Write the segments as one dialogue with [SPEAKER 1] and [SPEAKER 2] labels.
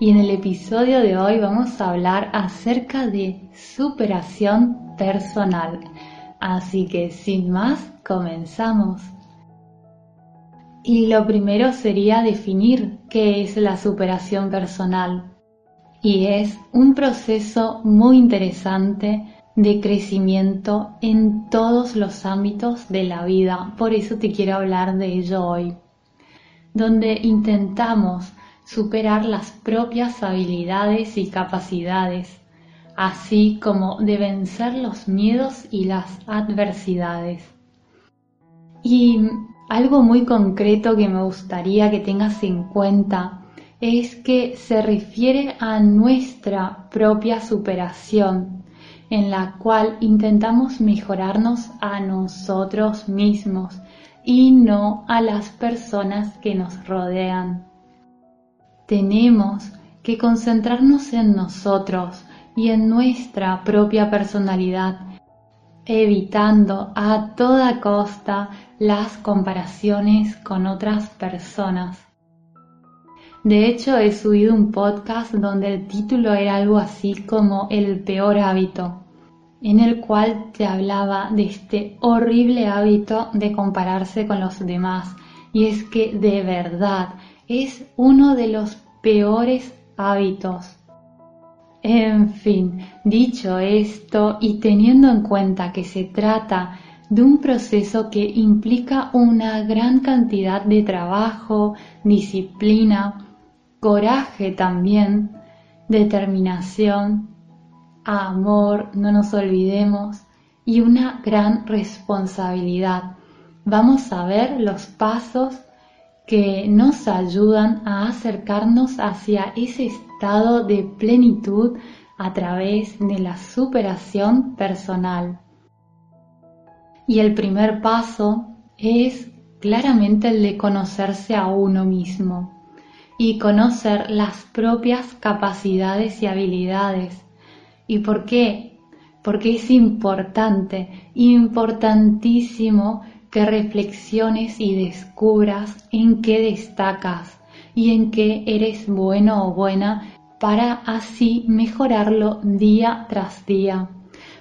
[SPEAKER 1] y en el episodio de hoy vamos a hablar acerca de superación personal. Así que sin más, comenzamos. Y lo primero sería definir qué es la superación personal. Y es un proceso muy interesante de crecimiento en todos los ámbitos de la vida. Por eso te quiero hablar de ello hoy. Donde intentamos superar las propias habilidades y capacidades, así como de vencer los miedos y las adversidades. Y algo muy concreto que me gustaría que tengas en cuenta es que se refiere a nuestra propia superación, en la cual intentamos mejorarnos a nosotros mismos y no a las personas que nos rodean tenemos que concentrarnos en nosotros y en nuestra propia personalidad, evitando a toda costa las comparaciones con otras personas. De hecho, he subido un podcast donde el título era algo así como El peor hábito, en el cual te hablaba de este horrible hábito de compararse con los demás. Y es que de verdad es uno de los peores hábitos. En fin, dicho esto y teniendo en cuenta que se trata de un proceso que implica una gran cantidad de trabajo, disciplina, coraje también, determinación, amor, no nos olvidemos, y una gran responsabilidad. Vamos a ver los pasos que nos ayudan a acercarnos hacia ese estado de plenitud a través de la superación personal. Y el primer paso es claramente el de conocerse a uno mismo y conocer las propias capacidades y habilidades. ¿Y por qué? Porque es importante, importantísimo que reflexiones y descubras en qué destacas y en qué eres bueno o buena para así mejorarlo día tras día.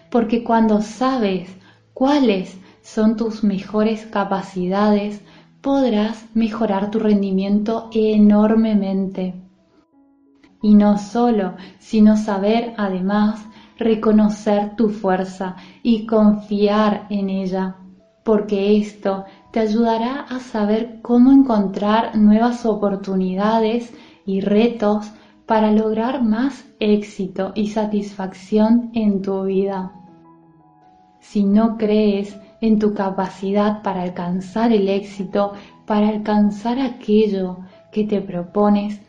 [SPEAKER 1] Porque cuando sabes cuáles son tus mejores capacidades, podrás mejorar tu rendimiento enormemente. Y no solo, sino saber además reconocer tu fuerza y confiar en ella porque esto te ayudará a saber cómo encontrar nuevas oportunidades y retos para lograr más éxito y satisfacción en tu vida. Si no crees en tu capacidad para alcanzar el éxito, para alcanzar aquello que te propones,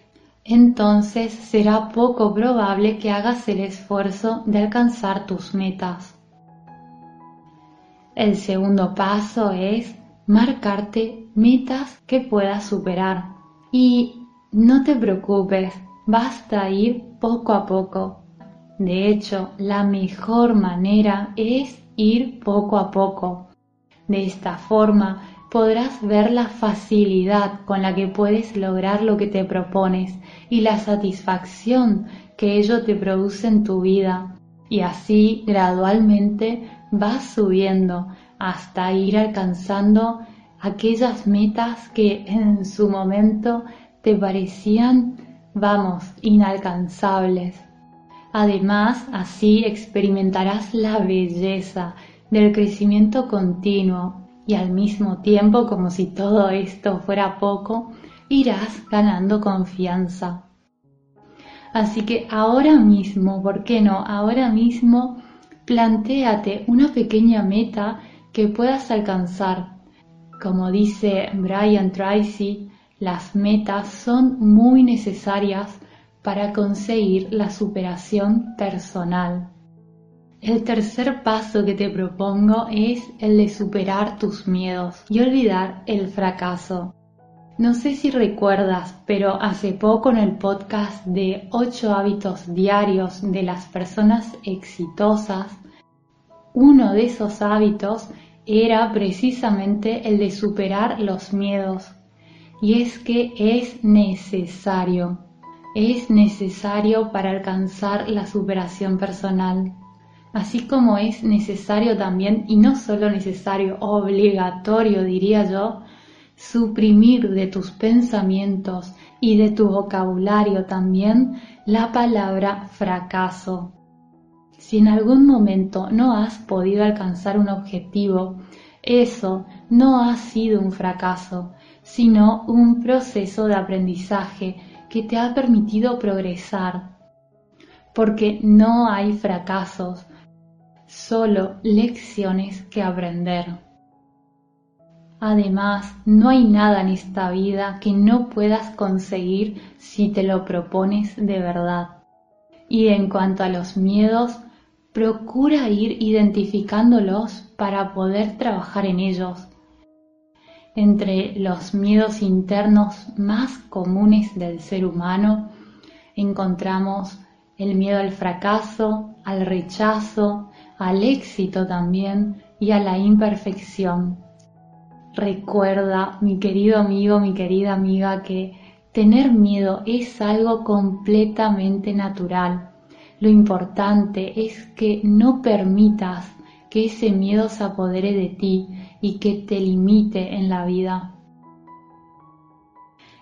[SPEAKER 1] entonces será poco probable que hagas el esfuerzo de alcanzar tus metas. El segundo paso es marcarte metas que puedas superar. Y no te preocupes, basta ir poco a poco. De hecho, la mejor manera es ir poco a poco. De esta forma podrás ver la facilidad con la que puedes lograr lo que te propones y la satisfacción que ello te produce en tu vida. Y así gradualmente vas subiendo hasta ir alcanzando aquellas metas que en su momento te parecían, vamos, inalcanzables. Además, así experimentarás la belleza del crecimiento continuo y al mismo tiempo, como si todo esto fuera poco, irás ganando confianza. Así que ahora mismo, ¿por qué no? Ahora mismo plantéate una pequeña meta que puedas alcanzar. Como dice Brian Tracy, las metas son muy necesarias para conseguir la superación personal. El tercer paso que te propongo es el de superar tus miedos y olvidar el fracaso. No sé si recuerdas, pero hace poco en el podcast de 8 hábitos diarios de las personas exitosas, uno de esos hábitos era precisamente el de superar los miedos. Y es que es necesario, es necesario para alcanzar la superación personal. Así como es necesario también, y no solo necesario, obligatorio diría yo, suprimir de tus pensamientos y de tu vocabulario también la palabra fracaso. Si en algún momento no has podido alcanzar un objetivo, eso no ha sido un fracaso, sino un proceso de aprendizaje que te ha permitido progresar. Porque no hay fracasos, solo lecciones que aprender. Además, no hay nada en esta vida que no puedas conseguir si te lo propones de verdad. Y en cuanto a los miedos, procura ir identificándolos para poder trabajar en ellos. Entre los miedos internos más comunes del ser humano encontramos el miedo al fracaso, al rechazo, al éxito también y a la imperfección. Recuerda, mi querido amigo, mi querida amiga, que tener miedo es algo completamente natural lo importante es que no permitas que ese miedo se apodere de ti y que te limite en la vida.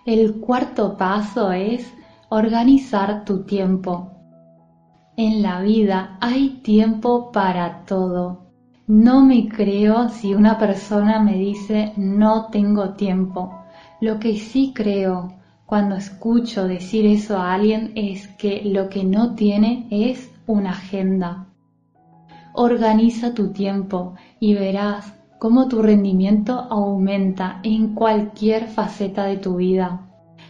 [SPEAKER 1] El cuarto paso es organizar tu tiempo. En la vida hay tiempo para todo. No me creo si una persona me dice no tengo tiempo. Lo que sí creo cuando escucho decir eso a alguien es que lo que no tiene es una agenda. Organiza tu tiempo y verás cómo tu rendimiento aumenta en cualquier faceta de tu vida.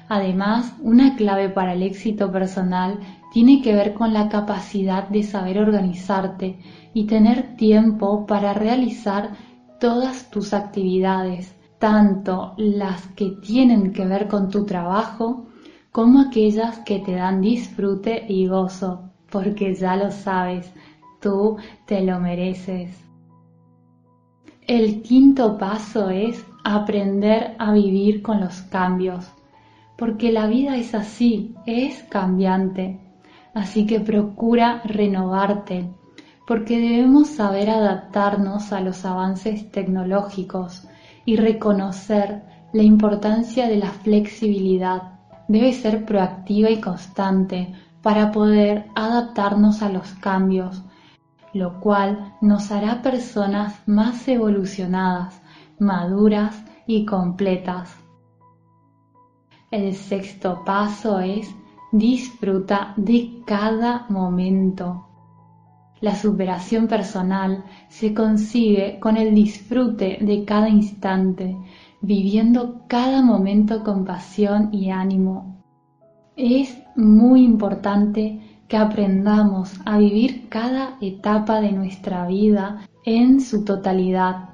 [SPEAKER 1] Además, una clave para el éxito personal tiene que ver con la capacidad de saber organizarte y tener tiempo para realizar todas tus actividades tanto las que tienen que ver con tu trabajo como aquellas que te dan disfrute y gozo, porque ya lo sabes, tú te lo mereces. El quinto paso es aprender a vivir con los cambios, porque la vida es así, es cambiante, así que procura renovarte, porque debemos saber adaptarnos a los avances tecnológicos, y reconocer la importancia de la flexibilidad. Debe ser proactiva y constante para poder adaptarnos a los cambios, lo cual nos hará personas más evolucionadas, maduras y completas. El sexto paso es disfruta de cada momento. La superación personal se consigue con el disfrute de cada instante, viviendo cada momento con pasión y ánimo. Es muy importante que aprendamos a vivir cada etapa de nuestra vida en su totalidad.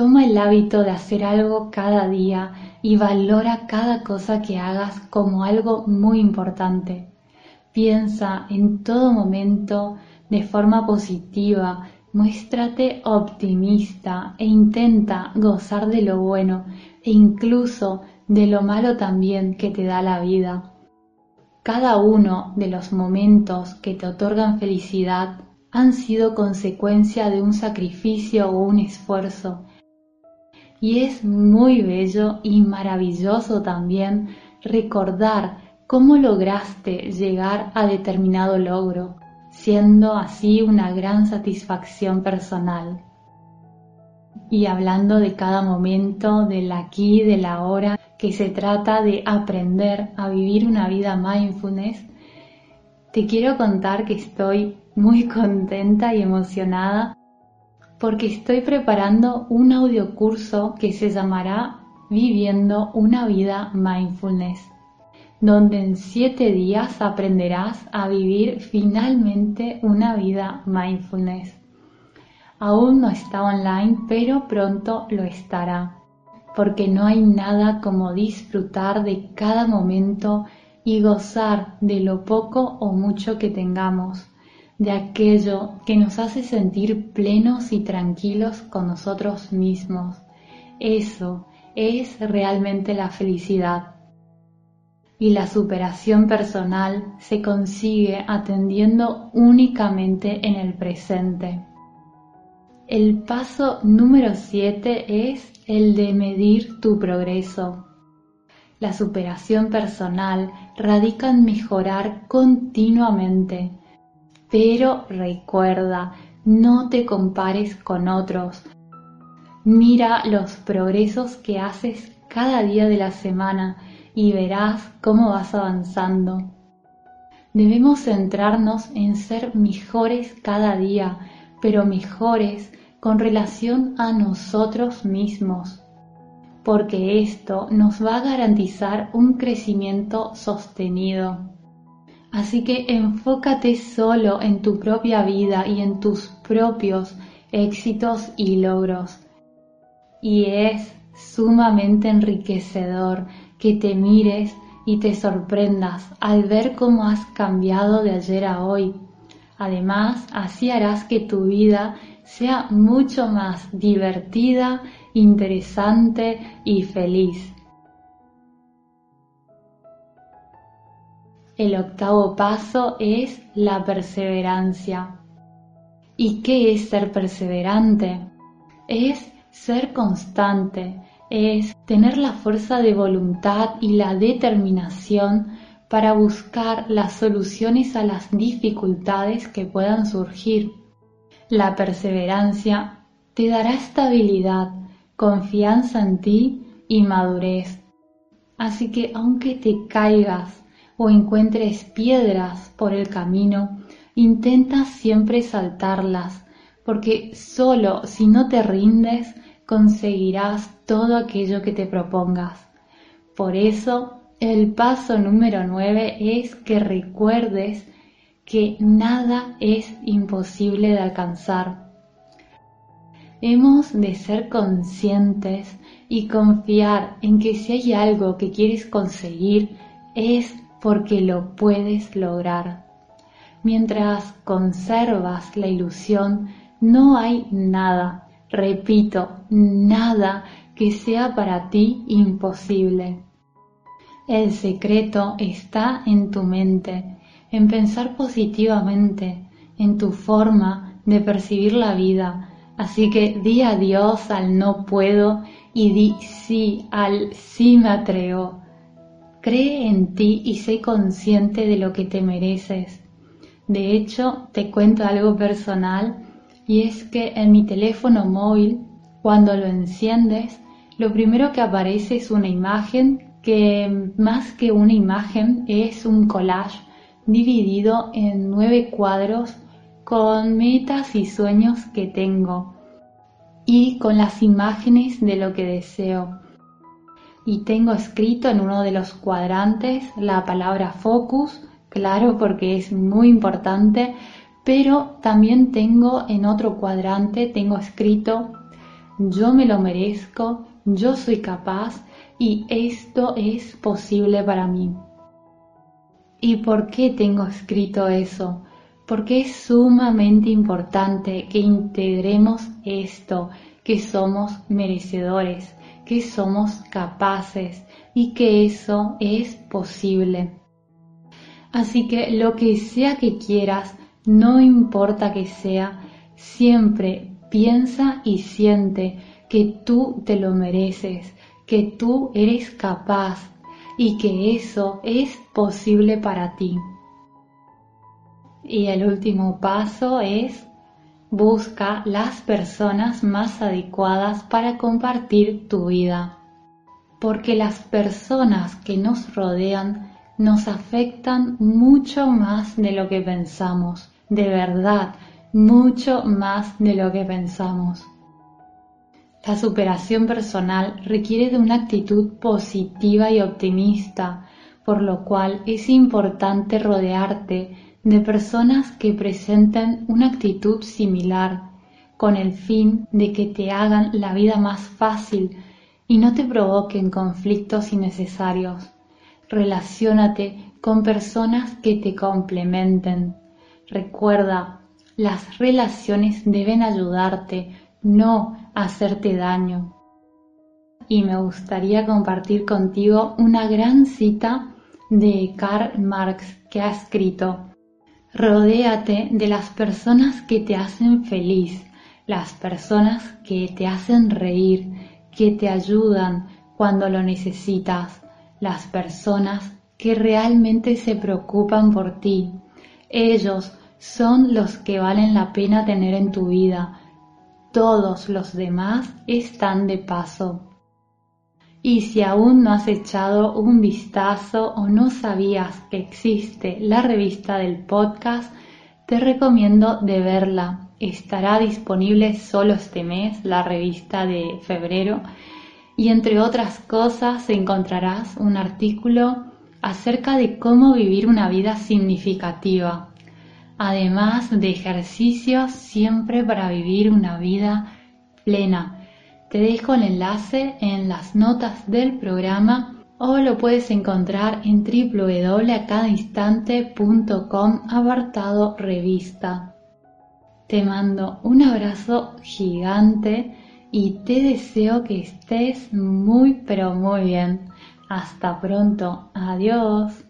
[SPEAKER 1] Toma el hábito de hacer algo cada día y valora cada cosa que hagas como algo muy importante. Piensa en todo momento de forma positiva, muéstrate optimista e intenta gozar de lo bueno e incluso de lo malo también que te da la vida. Cada uno de los momentos que te otorgan felicidad han sido consecuencia de un sacrificio o un esfuerzo. Y es muy bello y maravilloso también recordar cómo lograste llegar a determinado logro siendo así una gran satisfacción personal. Y hablando de cada momento, del aquí, del ahora, que se trata de aprender a vivir una vida mindfulness, te quiero contar que estoy muy contenta y emocionada porque estoy preparando un audiocurso que se llamará Viviendo una vida mindfulness. donde en siete días aprenderás a vivir finalmente una vida mindfulness. Aún no está online, pero pronto lo estará, porque no hay nada como disfrutar de cada momento y gozar de lo poco o mucho que tengamos, de aquello que nos hace sentir plenos y tranquilos con nosotros mismos. Eso es realmente la felicidad. Y la superación personal se consigue atendiendo únicamente en el presente. El paso número 7 es el de medir tu progreso. La superación personal radica en mejorar continuamente. Pero recuerda, no te compares con otros. Mira los progresos que haces cada día de la semana y verás cómo vas avanzando. Debemos centrarnos en ser mejores cada día, pero mejores con relación a nosotros mismos porque esto nos va a garantizar un crecimiento sostenido. Así que enfócate solo en tu propia vida y en tus propios éxitos y logros. Y es sumamente enriquecedor que te mires y te sorprendas al ver cómo has cambiado de ayer a hoy. Además, así harás que tu vida sea mucho más divertida interesante y feliz. El octavo paso es la perseverancia. ¿Y qué es ser perseverante? Es ser constante, es tener la fuerza de voluntad y la determinación para buscar las soluciones a las dificultades que puedan surgir. La perseverancia te dará estabilidad, confianza en ti y madurez. Así que aunque te caigas o encuentres piedras por el camino, intenta siempre saltarlas, porque solo si no te rindes conseguirás todo aquello que te propongas. Por eso, el paso número 9 es que recuerdes que nada es imposible de alcanzar Hemos de ser conscientes y confiar en que si hay algo que quieres conseguir es porque lo puedes lograr. Mientras conservas la ilusión, no hay nada, repito, nada que sea para ti imposible. El secreto está en tu mente, en pensar positivamente, en tu forma de percibir la vida, Así que di adiós al no puedo y di sí al sí me atrevo. Cree en ti y sé consciente de lo que te mereces. De hecho, te cuento algo personal y es que en mi teléfono móvil, cuando lo enciendes, lo primero que aparece es una imagen que más que una imagen es un collage dividido en nueve cuadros con metas y sueños que tengo y con las imágenes de lo que deseo. Y tengo escrito en uno de los cuadrantes la palabra focus, claro, porque es muy importante, pero también tengo en otro cuadrante, tengo escrito yo me lo merezco, yo soy capaz y esto es posible para mí. ¿Y por qué tengo escrito eso? porque es sumamente importante que integremos esto, que somos merecedores, que somos capaces y que eso es posible. Así que lo que sea que quieras, no importa que sea, siempre piensa y siente que tú te lo mereces, que tú eres capaz y que eso es posible para ti. Y el último paso es busca las personas más adecuadas para compartir tu vida. Porque las personas que nos rodean nos afectan mucho más de lo que pensamos. De verdad, mucho más de lo que pensamos. La superación personal requiere de una actitud positiva y optimista por lo cual es importante rodearte de personas que presenten una actitud similar, con el fin de que te hagan la vida más fácil y no te provoquen conflictos innecesarios. Relaciónate con personas que te complementen. Recuerda, las relaciones deben ayudarte, no hacerte daño. Y me gustaría compartir contigo una gran cita de Karl Marx que ha escrito Rodéate de las personas que te hacen feliz, las personas que te hacen reír, que te ayudan cuando lo necesitas, las personas que realmente se preocupan por ti. Ellos son los que valen la pena tener en tu vida. Todos los demás están de paso. Y si aún no has echado un vistazo o no sabías que existe la revista del podcast, te recomiendo de verla. Estará disponible solo este mes, la revista de febrero, y entre otras cosas encontrarás un artículo acerca de cómo vivir una vida significativa, además de ejercicios siempre para vivir una vida plena te dejo el enlace en las notas del programa o lo puedes encontrar en www.acadainstante.com apartado revista. Te mando un abrazo gigante y te deseo que estés muy pero muy bien. Hasta pronto. Adiós.